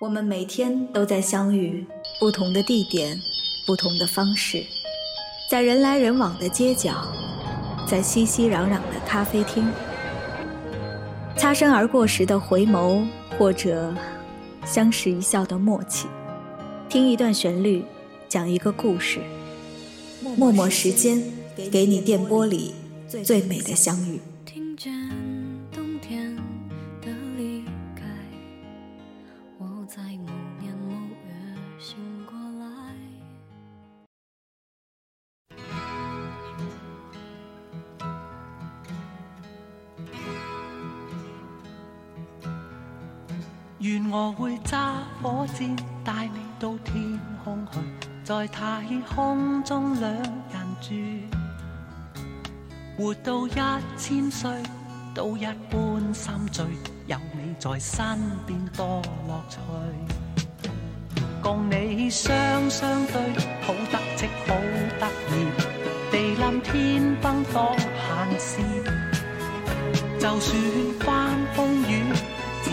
我们每天都在相遇，不同的地点，不同的方式，在人来人往的街角，在熙熙攘攘的咖啡厅，擦身而过时的回眸，或者相视一笑的默契，听一段旋律，讲一个故事，默默时间，给你电波里最美的相遇。愿我会揸火箭带你到天空去，在太空中两人住，活到一千岁都一般心醉，有你在身边多乐趣。共你双双对，好得戚好得意，地冧天崩多闲事，就算翻风雨。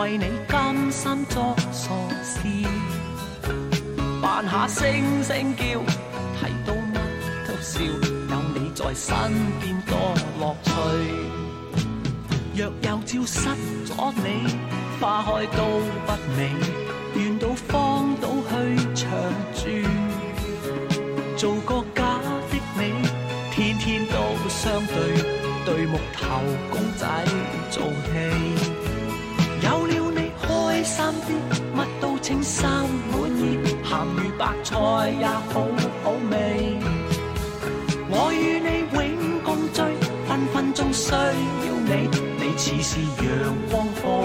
为你甘心做。扮下声声叫，睇到乜都笑，有你在身边多乐趣。若有朝失咗你，花开都不美，愿到荒岛去长住，做个假的你，天天都相对，对木头心满意。咸鱼白菜也好好味，我与你永共聚，分分钟需要你，你似是阳光空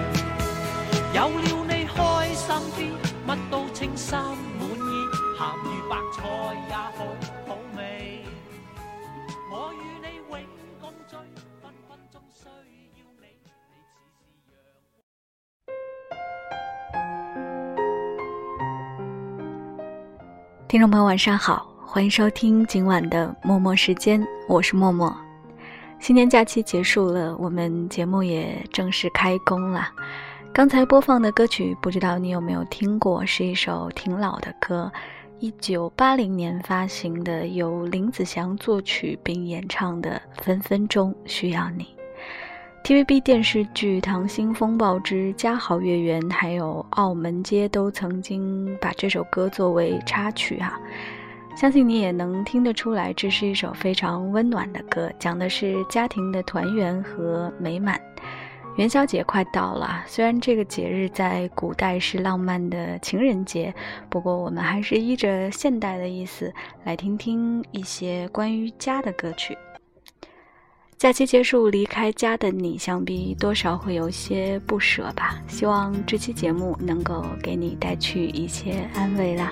有了你开心啲，乜都称心满意，咸鱼白菜也好好味。我与你永共聚，分分钟需要你，你似是阳听众朋友，晚上好，欢迎收听今晚的默默时间，我是默默。新年假期结束了，我们节目也正式开工了。刚才播放的歌曲，不知道你有没有听过？是一首挺老的歌，一九八零年发行的，由林子祥作曲并演唱的《分分钟需要你》。TVB 电视剧《溏心风暴之家好月圆》还有《澳门街》都曾经把这首歌作为插曲哈，相信你也能听得出来，这是一首非常温暖的歌，讲的是家庭的团圆和美满。元宵节快到了，虽然这个节日在古代是浪漫的情人节，不过我们还是依着现代的意思来听听一些关于家的歌曲。假期结束，离开家的你，想必多少会有些不舍吧？希望这期节目能够给你带去一些安慰啦。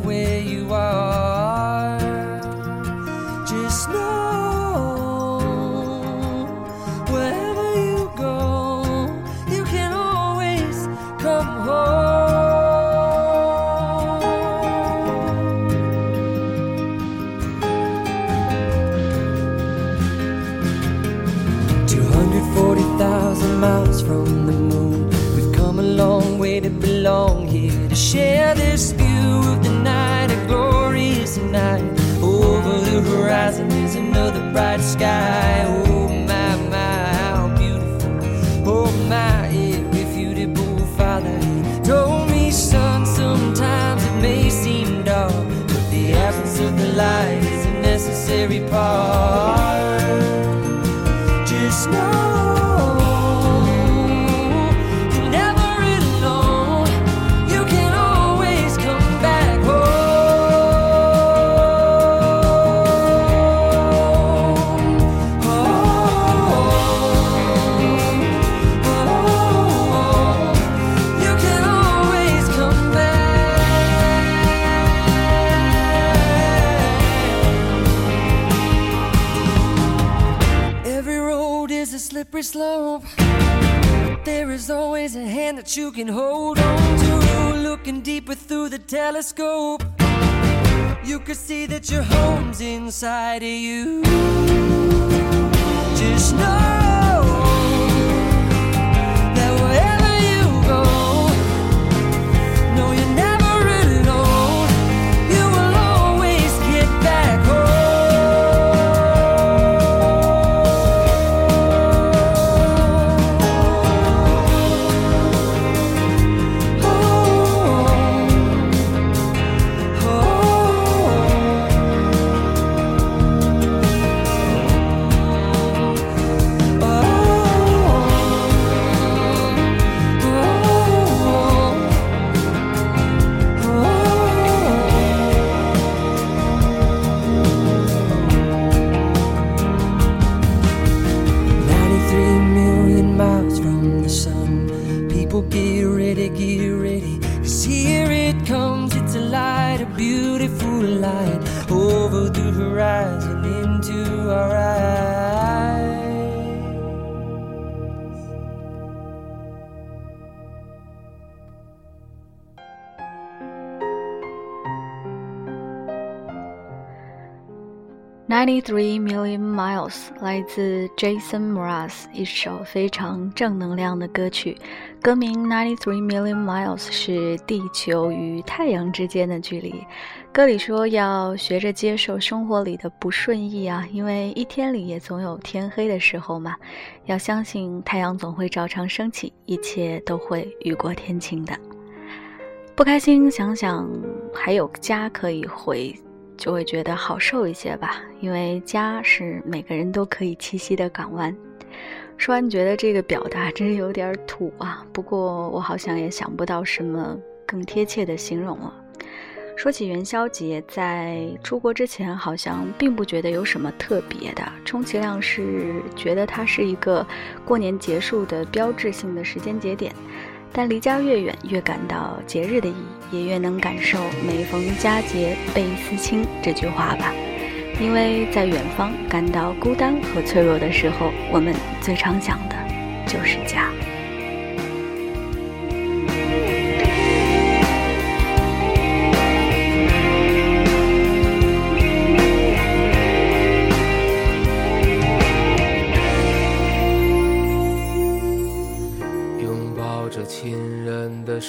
baby part. Always a hand that you can hold on to. Looking deeper through the telescope, you could see that your home's inside of you. Just know three Million Miles 来自 Jason Mraz，一首非常正能量的歌曲。歌名 Ninety Three Million Miles 是地球与太阳之间的距离。歌里说要学着接受生活里的不顺意啊，因为一天里也总有天黑的时候嘛。要相信太阳总会照常升起，一切都会雨过天晴的。不开心，想想还有家可以回。就会觉得好受一些吧，因为家是每个人都可以栖息的港湾。说完，觉得这个表达真是有点土啊。不过我好像也想不到什么更贴切的形容了。说起元宵节，在出国之前好像并不觉得有什么特别的，充其量是觉得它是一个过年结束的标志性的时间节点。但离家越远，越感到节日的意义，也越能感受“每逢佳节倍思亲”这句话吧。因为在远方感到孤单和脆弱的时候，我们最常想的就是家。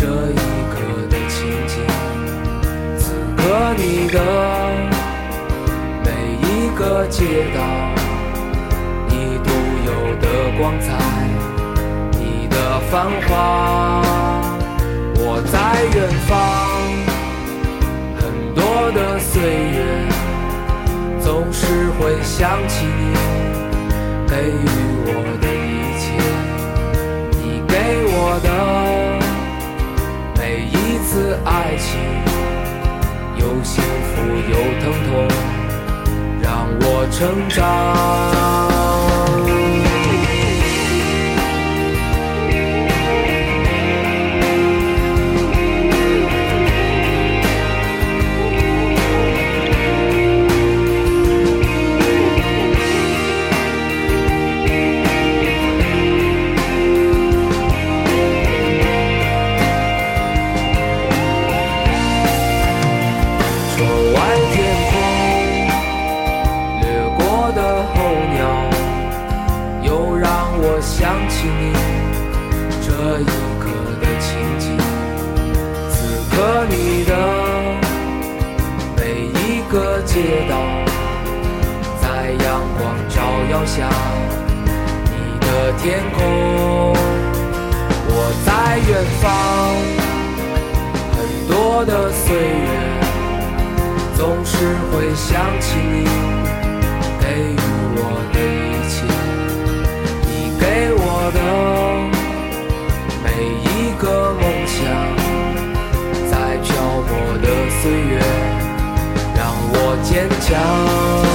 这一刻的情景，此刻你的每一个街道，你独有的光彩，你的繁华。我在远方，很多的岁月，总是会想起你给予我的一切，你给我的次爱情，有幸福有疼痛，让我成长。这一刻的情景。此刻你的每一个街道，在阳光照耀下，你的天空，我在远方，很多的岁月。总是会想起你给予我的一切，你给我的坚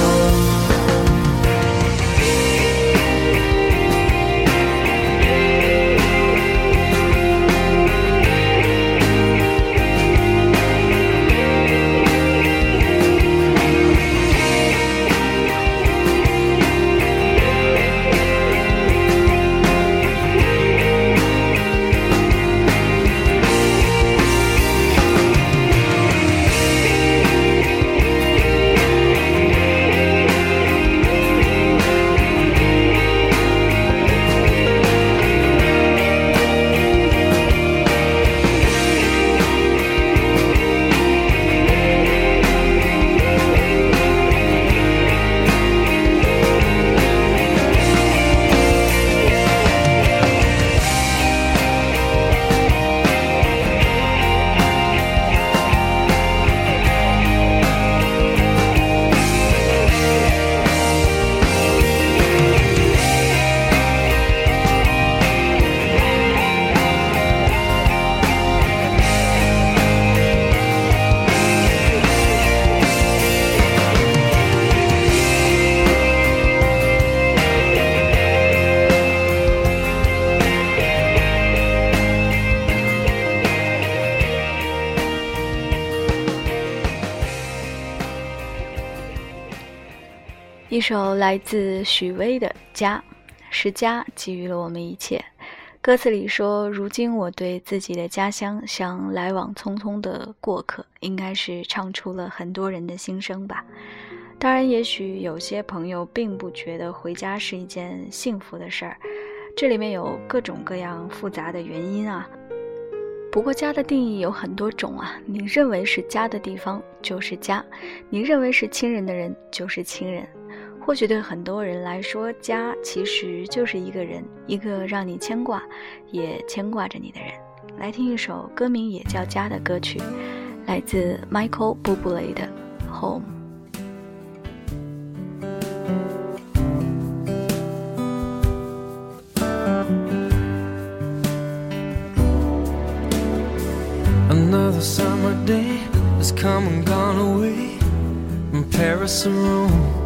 一首来自许巍的《家》，是家给予了我们一切。歌词里说：“如今我对自己的家乡像来往匆匆的过客。”应该是唱出了很多人的心声吧。当然，也许有些朋友并不觉得回家是一件幸福的事儿，这里面有各种各样复杂的原因啊。不过，家的定义有很多种啊。你认为是家的地方就是家，你认为是亲人的人就是亲人。或许对很多人来说，家其实就是一个人，一个让你牵挂，也牵挂着你的人。来听一首歌名也叫《家》的歌曲，来自 Michael Bublé 的《Home》。Another summer day has come and gone away from Paris or Rome,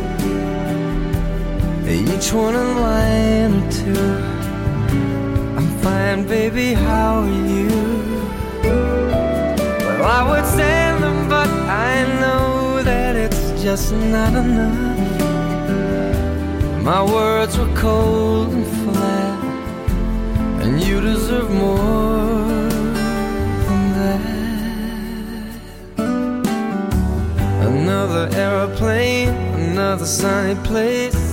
each one in line or two. I'm fine, baby, how are you? Well, I would send them, but I know that it's just not enough. My words were cold and flat, and you deserve more. than that. Another aeroplane, another sunny place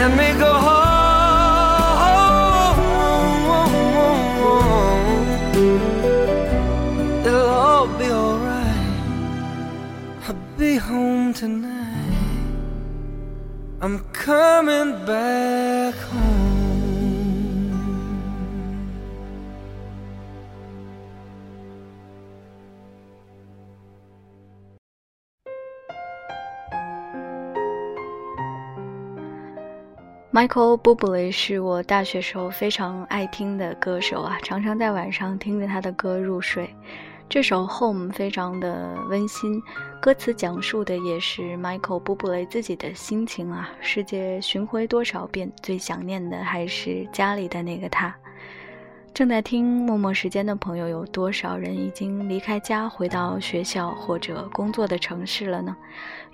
Let me go home. It'll all be alright. I'll be home tonight. I'm coming back Michael Bublé 是我大学时候非常爱听的歌手啊，常常在晚上听着他的歌入睡。这首《Home》非常的温馨，歌词讲述的也是 Michael Bublé 自己的心情啊。世界巡回多少遍，最想念的还是家里的那个他。正在听默默时间的朋友，有多少人已经离开家，回到学校或者工作的城市了呢？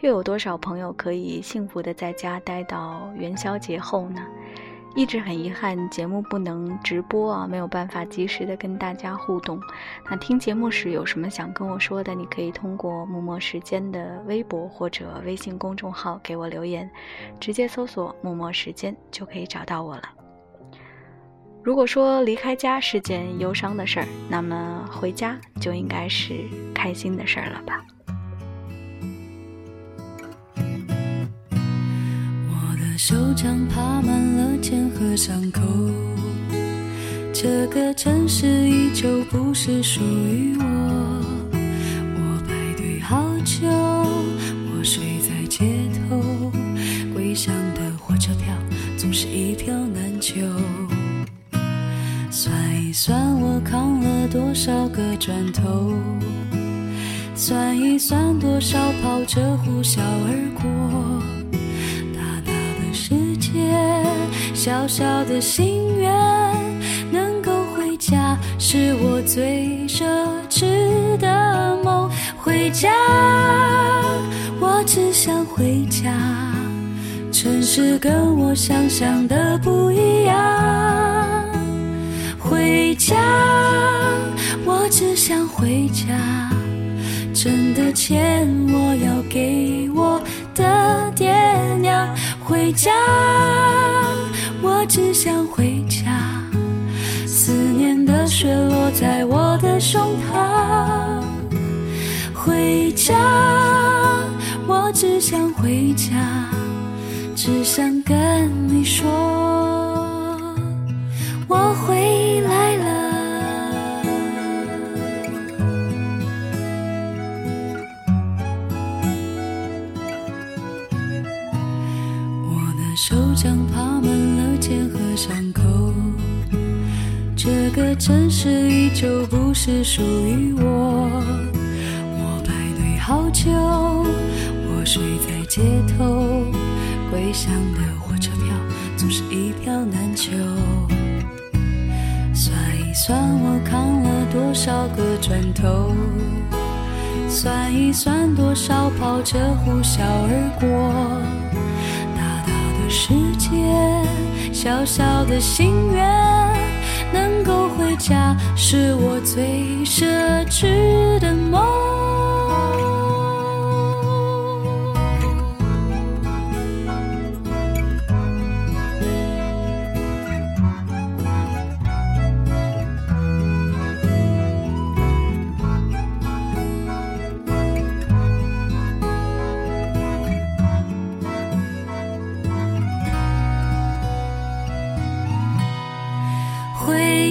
又有多少朋友可以幸福的在家待到元宵节后呢？一直很遗憾，节目不能直播啊，没有办法及时的跟大家互动。那听节目时有什么想跟我说的，你可以通过默默时间的微博或者微信公众号给我留言，直接搜索“默默时间”就可以找到我了。如果说离开家是件忧伤的事儿，那么回家就应该是开心的事儿了吧？手掌爬满了茧和伤口，这个城市依旧不是属于我。我排队好久，我睡在街头，归乡的火车票总是一票难求。算一算我扛了多少个砖头，算一算多少跑车呼啸而过。大大的世界，小小的心愿，能够回家是我最奢侈的梦。回家，我只想回家，城市跟我想象的不一样。回家，我只想回家。挣的钱我要给我的爹娘。回家，我只想回家。思念的雪落在我的胸膛。回家，我只想回家，只想跟你说。我会伤口。这个城市依旧不是属于我。我排队好久，我睡在街头，归乡的火车票总是一票难求。算一算，我扛了多少个砖头。算一算多少跑车呼啸而过，大大的世界，小小的心愿，能够回家是我最奢侈的梦。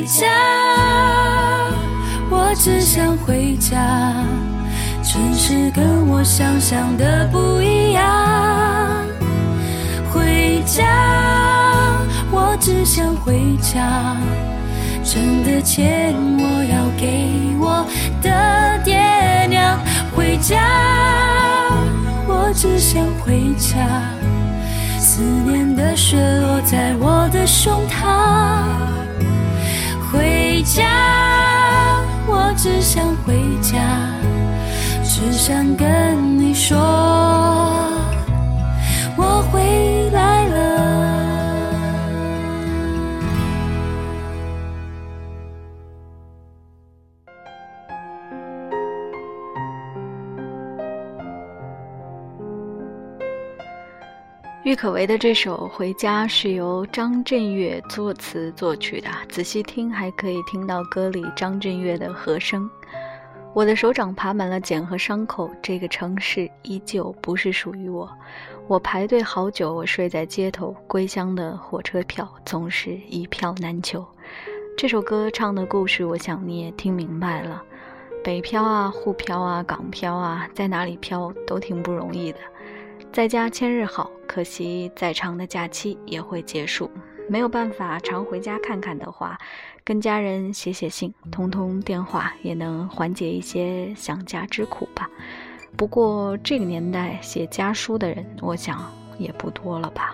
家，我只想回家。城市跟我想象的不一样。回家，我只想回家。挣的钱我要给我的爹娘。回家，我只想回家。思念的雪落在我的胸膛。回家，我只想回家，只想跟你说，我会郁可唯的这首《回家》是由张震岳作词作曲的，仔细听还可以听到歌里张震岳的和声。我的手掌爬满了茧和伤口，这个城市依旧不是属于我。我排队好久，我睡在街头，归乡的火车票总是一票难求。这首歌唱的故事，我想你也听明白了。北漂啊，沪漂啊，港漂啊，在哪里漂都挺不容易的。在家千日好，可惜再长的假期也会结束。没有办法常回家看看的话，跟家人写写信、通通电话，也能缓解一些想家之苦吧。不过这个年代写家书的人，我想也不多了吧。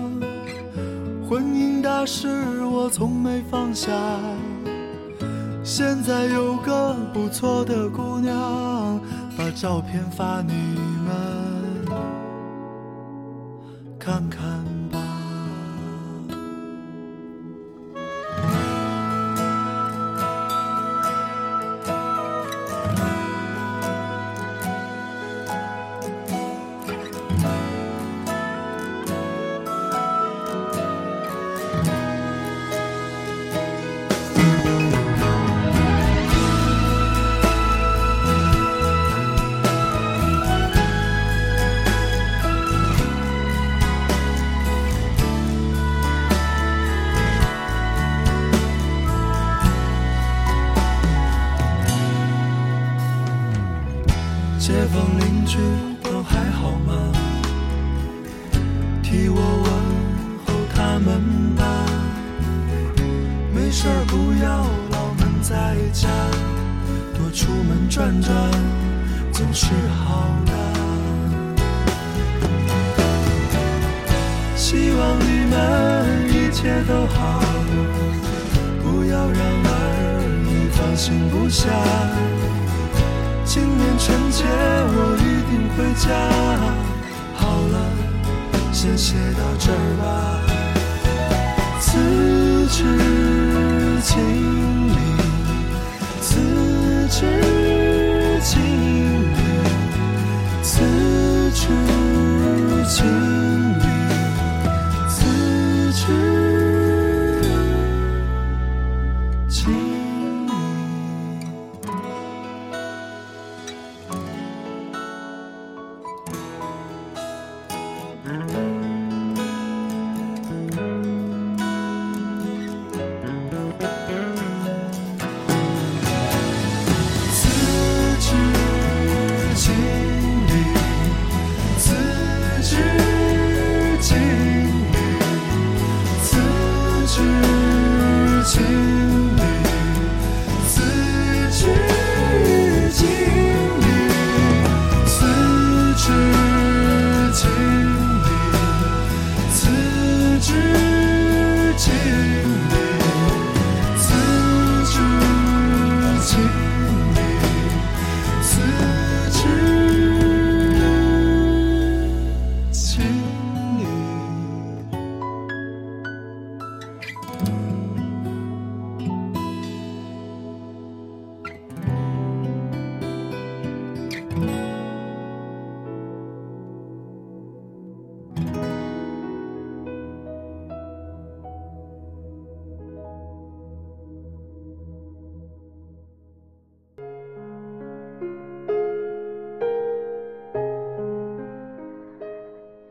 那是我从没放下，现在有个不错的姑娘，把照片发你们看看。好的。希望你们一切都好，不要让儿女放心不下。今年春节我一定回家。好了，先写到这儿吧。辞职经理，辞职知己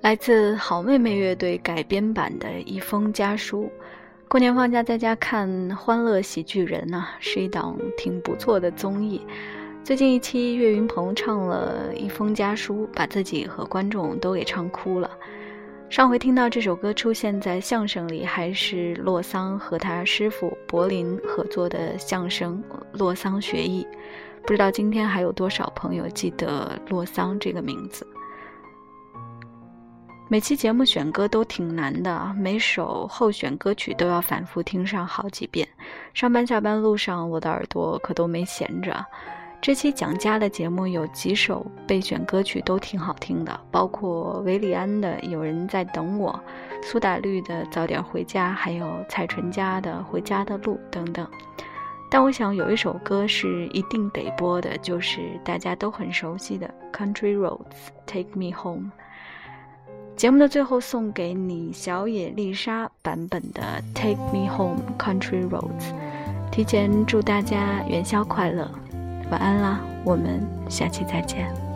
来自好妹妹乐队改编版的一封家书。过年放假在家看《欢乐喜剧人》呐、是一档挺不错的综艺。最近一期岳云鹏唱了一封家书，把自己和观众都给唱哭了。上回听到这首歌出现在相声里，还是洛桑和他师傅柏林合作的相声《洛桑学艺》。不知道今天还有多少朋友记得洛桑这个名字？每期节目选歌都挺难的，每首候选歌曲都要反复听上好几遍。上班下班路上，我的耳朵可都没闲着。这期讲家的节目有几首备选歌曲都挺好听的，包括韦礼安的《有人在等我》，苏打绿的《早点回家》，还有蔡淳佳的《回家的路》等等。但我想有一首歌是一定得播的，就是大家都很熟悉的《Country Roads Take Me Home》。节目的最后送给你小野丽莎版本的《Take Me Home Country Roads》，提前祝大家元宵快乐，晚安啦，我们下期再见。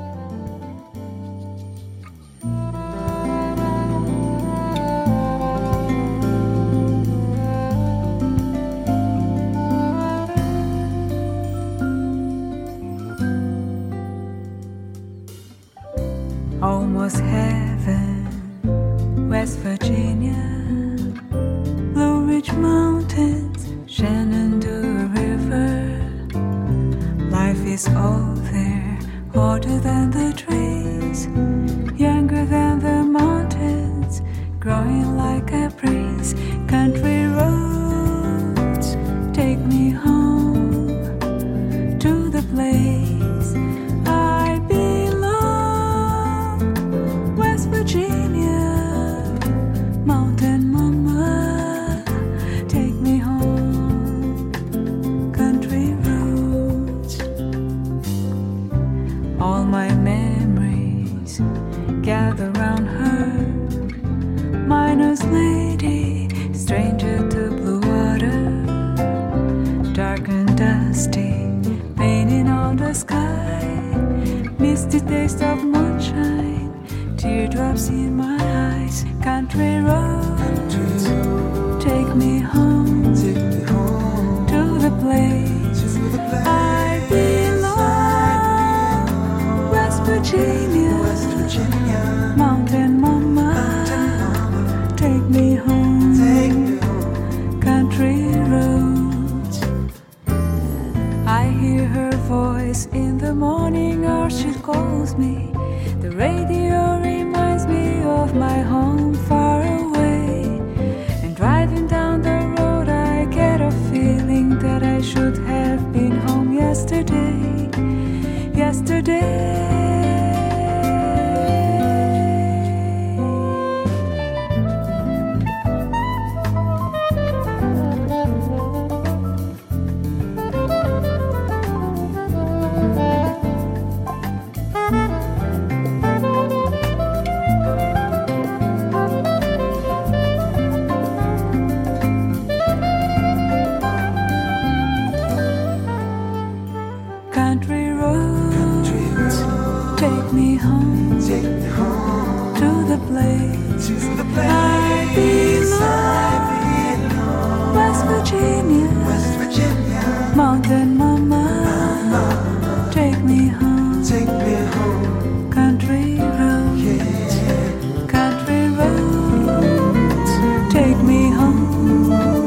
amor.